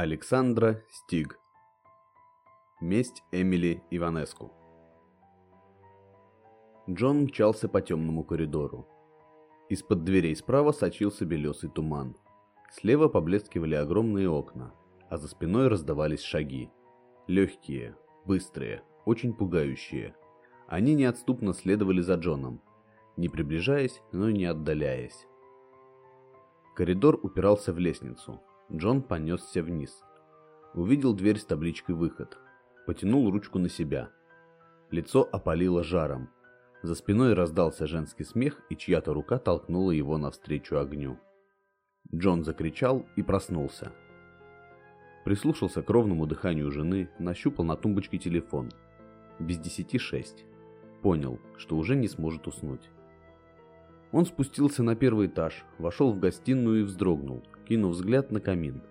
Александра Стиг Месть Эмили Иванеску Джон мчался по темному коридору. Из-под дверей справа сочился белесый туман. Слева поблескивали огромные окна, а за спиной раздавались шаги. Легкие, быстрые, очень пугающие. Они неотступно следовали за Джоном, не приближаясь, но и не отдаляясь. Коридор упирался в лестницу. Джон понесся вниз. Увидел дверь с табличкой «Выход». Потянул ручку на себя. Лицо опалило жаром. За спиной раздался женский смех, и чья-то рука толкнула его навстречу огню. Джон закричал и проснулся. Прислушался к ровному дыханию жены, нащупал на тумбочке телефон. Без десяти шесть. Понял, что уже не сможет уснуть. Он спустился на первый этаж, вошел в гостиную и вздрогнул, кинув взгляд на камин.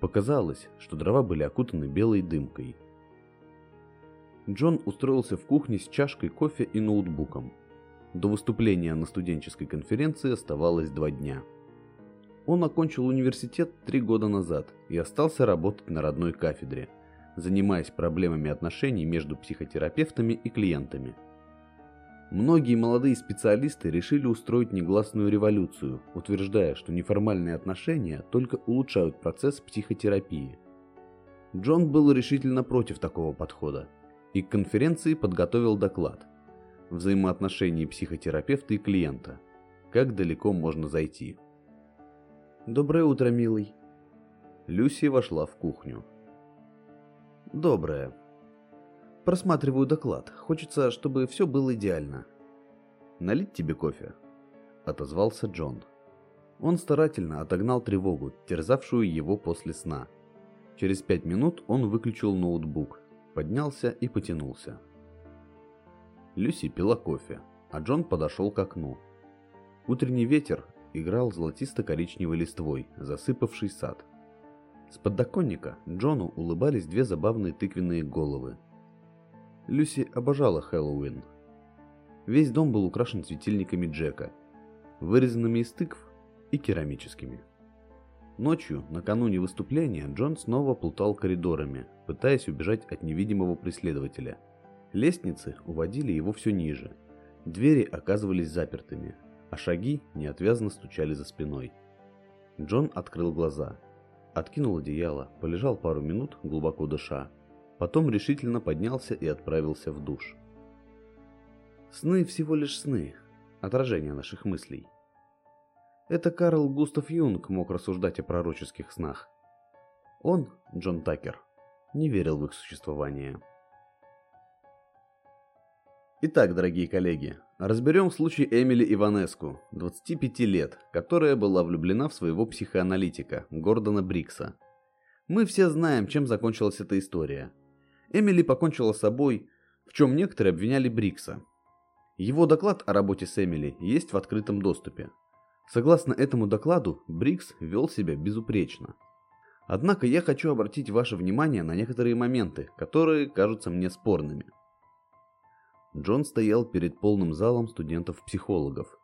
Показалось, что дрова были окутаны белой дымкой. Джон устроился в кухне с чашкой кофе и ноутбуком. До выступления на студенческой конференции оставалось два дня. Он окончил университет три года назад и остался работать на родной кафедре, занимаясь проблемами отношений между психотерапевтами и клиентами – Многие молодые специалисты решили устроить негласную революцию, утверждая, что неформальные отношения только улучшают процесс психотерапии. Джон был решительно против такого подхода и к конференции подготовил доклад «Взаимоотношения психотерапевта и клиента. Как далеко можно зайти?» «Доброе утро, милый». Люси вошла в кухню. «Доброе», Просматриваю доклад. Хочется, чтобы все было идеально. Налить тебе кофе? Отозвался Джон. Он старательно отогнал тревогу, терзавшую его после сна. Через пять минут он выключил ноутбук, поднялся и потянулся. Люси пила кофе, а Джон подошел к окну. Утренний ветер играл золотисто-коричневой листвой, засыпавший сад. С подоконника Джону улыбались две забавные тыквенные головы, Люси обожала Хэллоуин. Весь дом был украшен светильниками Джека, вырезанными из тыкв и керамическими. Ночью, накануне выступления, Джон снова плутал коридорами, пытаясь убежать от невидимого преследователя. Лестницы уводили его все ниже. Двери оказывались запертыми, а шаги неотвязно стучали за спиной. Джон открыл глаза, откинул одеяло, полежал пару минут, глубоко дыша, Потом решительно поднялся и отправился в душ. Сны всего лишь сны, отражение наших мыслей. Это Карл Густав Юнг мог рассуждать о пророческих снах. Он, Джон Такер, не верил в их существование. Итак, дорогие коллеги, разберем случай Эмили Иванеску, 25 лет, которая была влюблена в своего психоаналитика, Гордона Брикса. Мы все знаем, чем закончилась эта история – Эмили покончила с собой, в чем некоторые обвиняли Брикса. Его доклад о работе с Эмили есть в открытом доступе. Согласно этому докладу, Брикс вел себя безупречно. Однако я хочу обратить ваше внимание на некоторые моменты, которые кажутся мне спорными. Джон стоял перед полным залом студентов-психологов.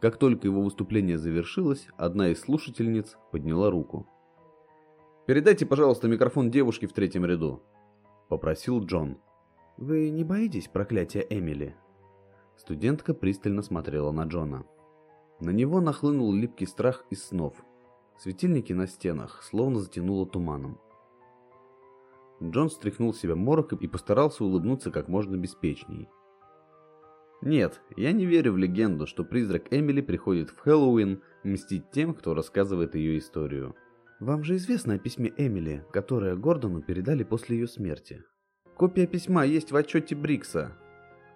Как только его выступление завершилось, одна из слушательниц подняла руку. «Передайте, пожалуйста, микрофон девушке в третьем ряду», — попросил Джон. «Вы не боитесь проклятия Эмили?» Студентка пристально смотрела на Джона. На него нахлынул липкий страх из снов. Светильники на стенах словно затянуло туманом. Джон стряхнул себя морок и постарался улыбнуться как можно беспечней. Нет, я не верю в легенду, что призрак Эмили приходит в Хэллоуин мстить тем, кто рассказывает ее историю. Вам же известно о письме Эмили, которое Гордону передали после ее смерти. Копия письма есть в отчете Брикса,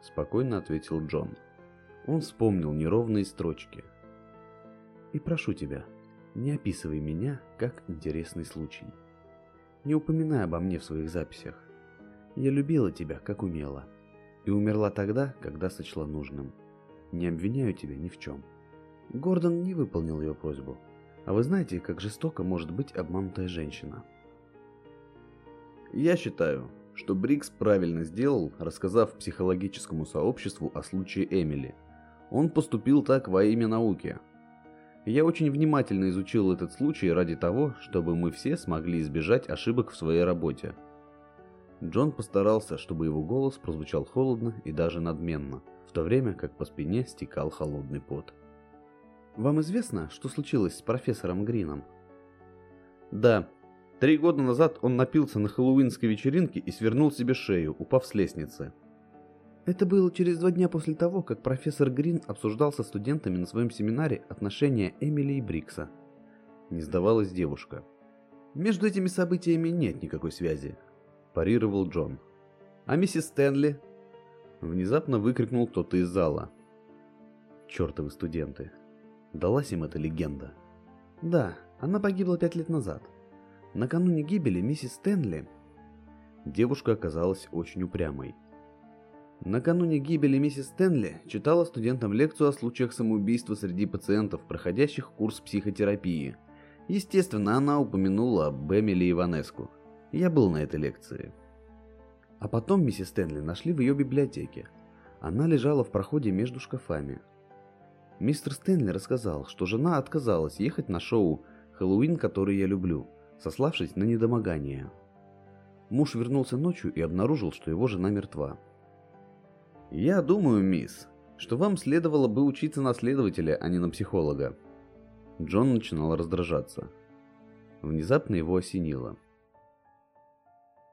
спокойно ответил Джон. Он вспомнил неровные строчки. И прошу тебя, не описывай меня как интересный случай. Не упоминай обо мне в своих записях. Я любила тебя, как умела, и умерла тогда, когда сочла нужным. Не обвиняю тебя ни в чем. Гордон не выполнил ее просьбу, а вы знаете, как жестоко может быть обманутая женщина? Я считаю, что Брикс правильно сделал, рассказав психологическому сообществу о случае Эмили. Он поступил так во имя науки. Я очень внимательно изучил этот случай ради того, чтобы мы все смогли избежать ошибок в своей работе. Джон постарался, чтобы его голос прозвучал холодно и даже надменно, в то время как по спине стекал холодный пот. «Вам известно, что случилось с профессором Грином?» «Да. Три года назад он напился на хэллоуинской вечеринке и свернул себе шею, упав с лестницы. Это было через два дня после того, как профессор Грин обсуждал со студентами на своем семинаре отношения Эмили и Брикса. Не сдавалась девушка. Между этими событиями нет никакой связи, парировал Джон. А миссис Стэнли? Внезапно выкрикнул кто-то из зала. Чёртовы студенты. Далась им эта легенда. Да, она погибла пять лет назад. Накануне гибели миссис Стэнли... Девушка оказалась очень упрямой. Накануне гибели миссис Стэнли читала студентам лекцию о случаях самоубийства среди пациентов, проходящих курс психотерапии. Естественно, она упомянула об Эмили Иванеску. Я был на этой лекции. А потом миссис Стэнли нашли в ее библиотеке. Она лежала в проходе между шкафами. Мистер Стэнли рассказал, что жена отказалась ехать на шоу «Хэллоуин, который я люблю», сославшись на недомогание. Муж вернулся ночью и обнаружил, что его жена мертва. Я думаю, мисс, что вам следовало бы учиться на следователя, а не на психолога. Джон начинал раздражаться. Внезапно его осенило.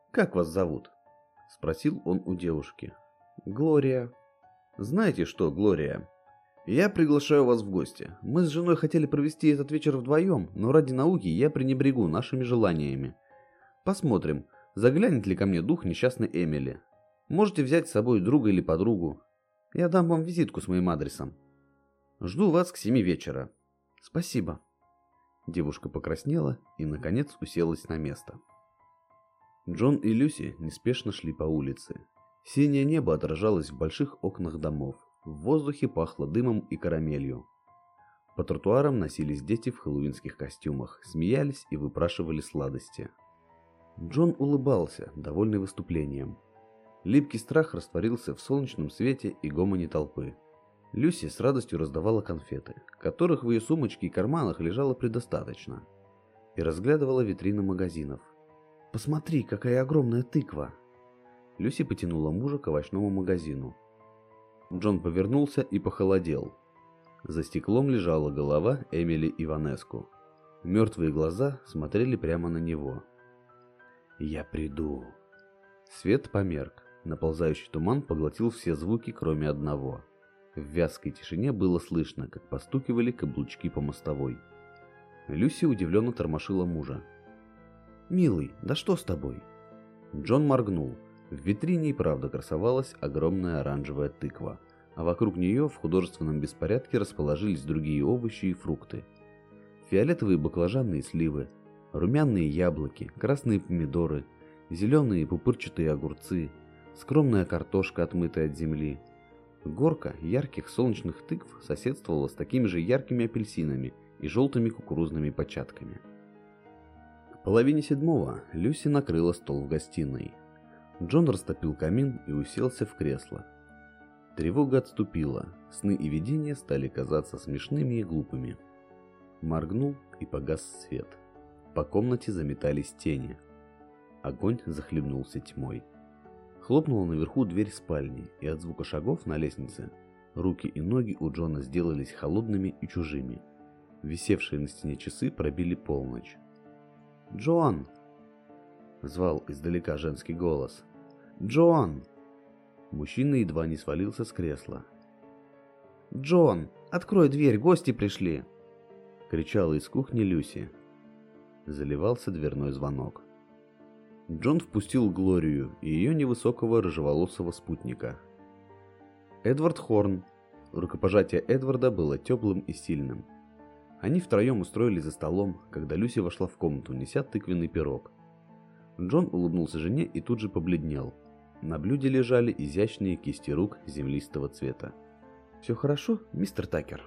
«Как вас зовут?» – спросил он у девушки. «Глория». «Знаете что, Глория, я приглашаю вас в гости. Мы с женой хотели провести этот вечер вдвоем, но ради науки я пренебрегу нашими желаниями. Посмотрим, заглянет ли ко мне дух несчастной Эмили. Можете взять с собой друга или подругу. Я дам вам визитку с моим адресом. Жду вас к семи вечера. Спасибо. Девушка покраснела и, наконец, уселась на место. Джон и Люси неспешно шли по улице. Синее небо отражалось в больших окнах домов. В воздухе пахло дымом и карамелью. По тротуарам носились дети в хэллоуинских костюмах, смеялись и выпрашивали сладости. Джон улыбался, довольный выступлением. Липкий страх растворился в солнечном свете и гомоне толпы. Люси с радостью раздавала конфеты, которых в ее сумочке и карманах лежало предостаточно, и разглядывала витрины магазинов. «Посмотри, какая огромная тыква!» Люси потянула мужа к овощному магазину. Джон повернулся и похолодел. За стеклом лежала голова Эмили Иванеску. Мертвые глаза смотрели прямо на него. «Я приду». Свет померк. Наползающий туман поглотил все звуки, кроме одного. В вязкой тишине было слышно, как постукивали каблучки по мостовой. Люси удивленно тормошила мужа. «Милый, да что с тобой?» Джон моргнул. В витрине и правда красовалась огромная оранжевая тыква, а вокруг нее в художественном беспорядке расположились другие овощи и фрукты. Фиолетовые баклажаны и сливы, румяные яблоки, красные помидоры, зеленые пупырчатые огурцы, скромная картошка, отмытая от земли. Горка ярких солнечных тыкв соседствовала с такими же яркими апельсинами и желтыми кукурузными початками. К половине седьмого Люси накрыла стол в гостиной. Джон растопил камин и уселся в кресло. Тревога отступила, сны и видения стали казаться смешными и глупыми. Моргнул и погас свет. По комнате заметались тени. Огонь захлебнулся тьмой. Хлопнула наверху дверь спальни, и от звука шагов на лестнице руки и ноги у Джона сделались холодными и чужими. Висевшие на стене часы пробили полночь. «Джон!» — звал издалека женский голос. «Джон!» Мужчина едва не свалился с кресла. «Джон, открой дверь, гости пришли!» — кричала из кухни Люси. Заливался дверной звонок. Джон впустил Глорию и ее невысокого рыжеволосого спутника. Эдвард Хорн. Рукопожатие Эдварда было теплым и сильным. Они втроем устроились за столом, когда Люси вошла в комнату, неся тыквенный пирог. Джон улыбнулся жене и тут же побледнел. На блюде лежали изящные кисти рук землистого цвета. «Все хорошо, мистер Такер?»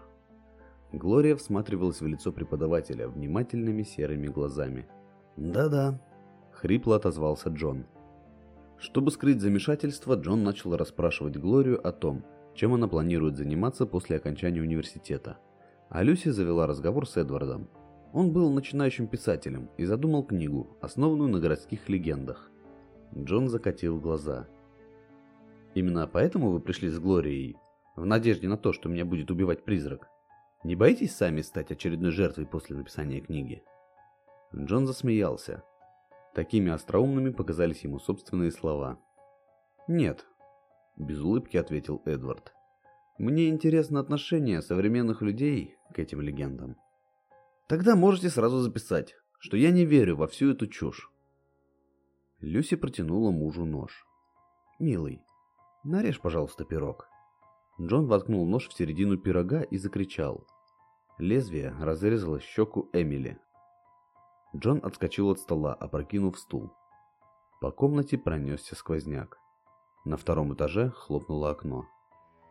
Глория всматривалась в лицо преподавателя внимательными серыми глазами. «Да-да», хрипло отозвался Джон. Чтобы скрыть замешательство, Джон начал расспрашивать Глорию о том, чем она планирует заниматься после окончания университета. А Люси завела разговор с Эдвардом. Он был начинающим писателем и задумал книгу, основанную на городских легендах. Джон закатил глаза. «Именно поэтому вы пришли с Глорией? В надежде на то, что меня будет убивать призрак? Не боитесь сами стать очередной жертвой после написания книги?» Джон засмеялся. Такими остроумными показались ему собственные слова. «Нет», — без улыбки ответил Эдвард. «Мне интересно отношение современных людей к этим легендам». «Тогда можете сразу записать, что я не верю во всю эту чушь». Люси протянула мужу нож. «Милый, нарежь, пожалуйста, пирог». Джон воткнул нож в середину пирога и закричал. Лезвие разрезало щеку Эмили. Джон отскочил от стола, опрокинув стул. По комнате пронесся сквозняк. На втором этаже хлопнуло окно.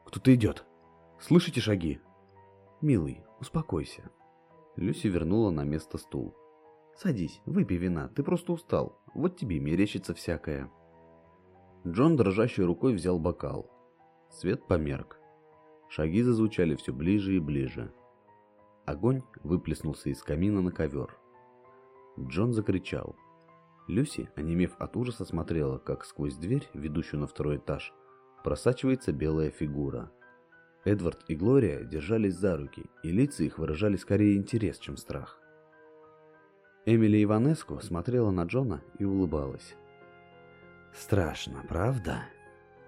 «Кто-то идет! Слышите шаги?» «Милый, успокойся». Люси вернула на место стул. «Садись, выпей вина, ты просто устал. Вот тебе мерещится всякое». Джон дрожащей рукой взял бокал. Свет померк. Шаги зазвучали все ближе и ближе. Огонь выплеснулся из камина на ковер. Джон закричал. Люси, онемев от ужаса, смотрела, как сквозь дверь, ведущую на второй этаж, просачивается белая фигура. Эдвард и Глория держались за руки, и лица их выражали скорее интерес, чем страх. Эмили Иванеску смотрела на Джона и улыбалась. «Страшно, правда?»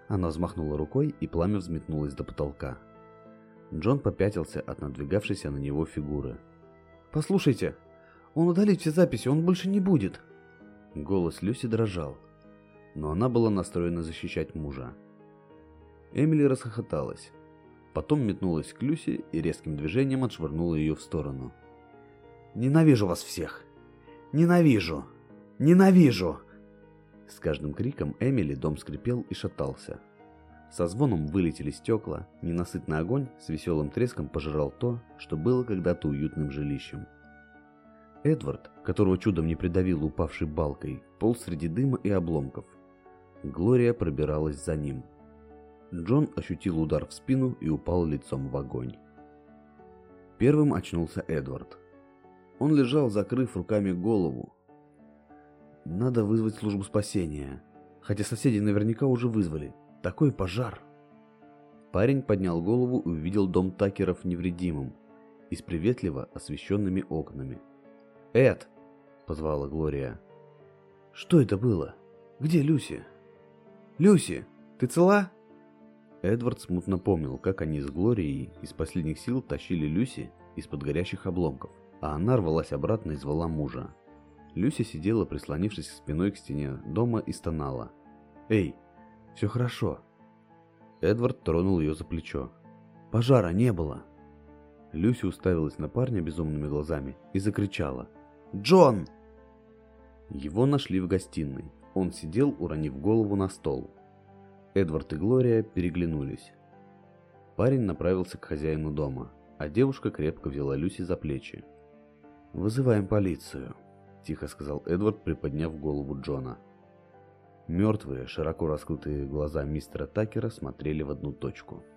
Она взмахнула рукой, и пламя взметнулось до потолка. Джон попятился от надвигавшейся на него фигуры. «Послушайте, он удалит все записи, он больше не будет!» Голос Люси дрожал, но она была настроена защищать мужа. Эмили расхохоталась. Потом метнулась к Люси и резким движением отшвырнула ее в сторону. «Ненавижу вас всех! Ненавижу! Ненавижу!» С каждым криком Эмили дом скрипел и шатался. Со звоном вылетели стекла, ненасытный огонь с веселым треском пожирал то, что было когда-то уютным жилищем. Эдвард, которого чудом не придавил упавшей балкой, полз среди дыма и обломков. Глория пробиралась за ним. Джон ощутил удар в спину и упал лицом в огонь. Первым очнулся Эдвард. Он лежал, закрыв руками голову. Надо вызвать службу спасения. Хотя соседи наверняка уже вызвали. Такой пожар. Парень поднял голову и увидел дом Такеров невредимым и с приветливо освещенными окнами. «Эд!» — позвала Глория. «Что это было? Где Люси?» «Люси, ты цела?» Эдвард смутно помнил, как они с Глорией из последних сил тащили Люси из-под горящих обломков, а она рвалась обратно и звала мужа. Люси сидела, прислонившись спиной к стене дома и стонала. «Эй, все хорошо!» Эдвард тронул ее за плечо. «Пожара не было!» Люси уставилась на парня безумными глазами и закричала – Джон!» Его нашли в гостиной. Он сидел, уронив голову на стол. Эдвард и Глория переглянулись. Парень направился к хозяину дома, а девушка крепко взяла Люси за плечи. «Вызываем полицию», – тихо сказал Эдвард, приподняв голову Джона. Мертвые, широко раскрытые глаза мистера Такера смотрели в одну точку –